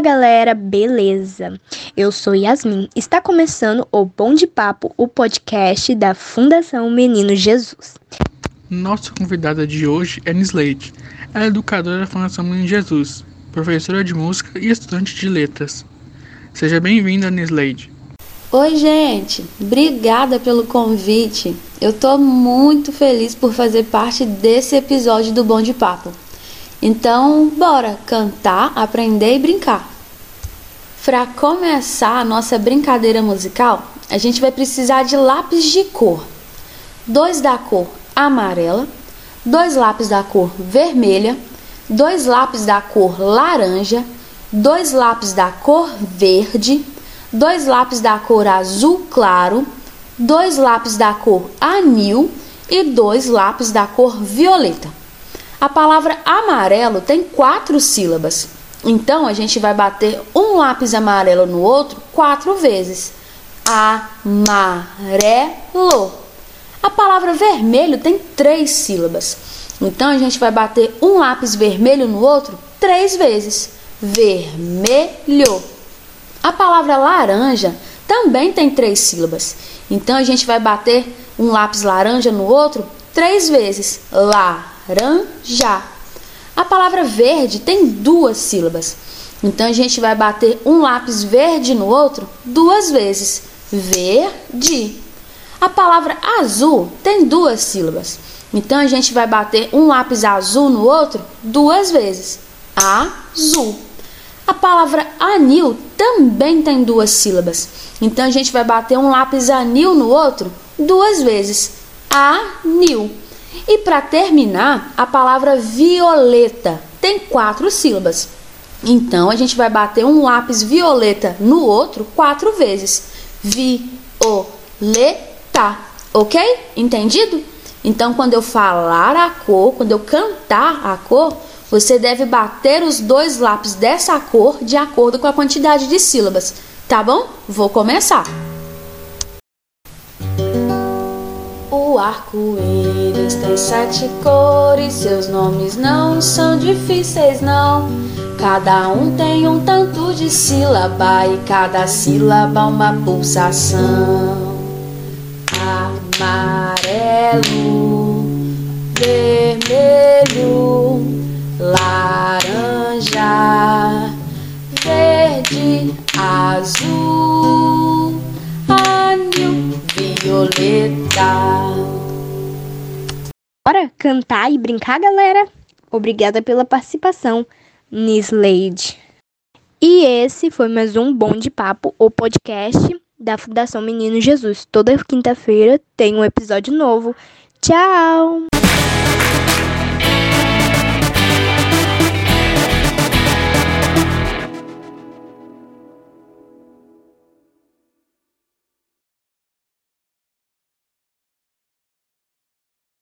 Fala galera, beleza? Eu sou Yasmin. Está começando o Bom de Papo, o podcast da Fundação Menino Jesus. Nossa convidada de hoje é Nislade. Ela é educadora da Fundação Menino Jesus, professora de música e estudante de letras. Seja bem-vinda, Nislade. Oi, gente. Obrigada pelo convite. Eu tô muito feliz por fazer parte desse episódio do Bom de Papo. Então, bora cantar, aprender e brincar. Para começar a nossa brincadeira musical, a gente vai precisar de lápis de cor. Dois da cor amarela, dois lápis da cor vermelha, dois lápis da cor laranja, dois lápis da cor verde, dois lápis da cor azul claro, dois lápis da cor anil e dois lápis da cor violeta. A palavra amarelo tem quatro sílabas. Então a gente vai bater um lápis amarelo no outro quatro vezes. Amarelo. A palavra vermelho tem três sílabas. Então a gente vai bater um lápis vermelho no outro três vezes. Vermelho. A palavra laranja também tem três sílabas. Então a gente vai bater um lápis laranja no outro três vezes. Laranja. A palavra verde tem duas sílabas. Então a gente vai bater um lápis verde no outro duas vezes. Verde. A palavra azul tem duas sílabas. Então a gente vai bater um lápis azul no outro duas vezes. Azul. A palavra anil também tem duas sílabas. Então a gente vai bater um lápis anil no outro duas vezes. Anil. E para terminar, a palavra violeta tem quatro sílabas. Então a gente vai bater um lápis violeta no outro quatro vezes. Violeta, ok? Entendido? Então quando eu falar a cor, quando eu cantar a cor, você deve bater os dois lápis dessa cor de acordo com a quantidade de sílabas. Tá bom? Vou começar. Arco-íris tem sete cores, seus nomes não são difíceis, não. Cada um tem um tanto de sílaba e cada sílaba uma pulsação. Amarelo, vermelho, laranja, verde, azul, violeta. Bora cantar e brincar, galera? Obrigada pela participação, Nislade. E esse foi mais um Bom de Papo, o podcast da Fundação Menino Jesus. Toda quinta-feira tem um episódio novo. Tchau!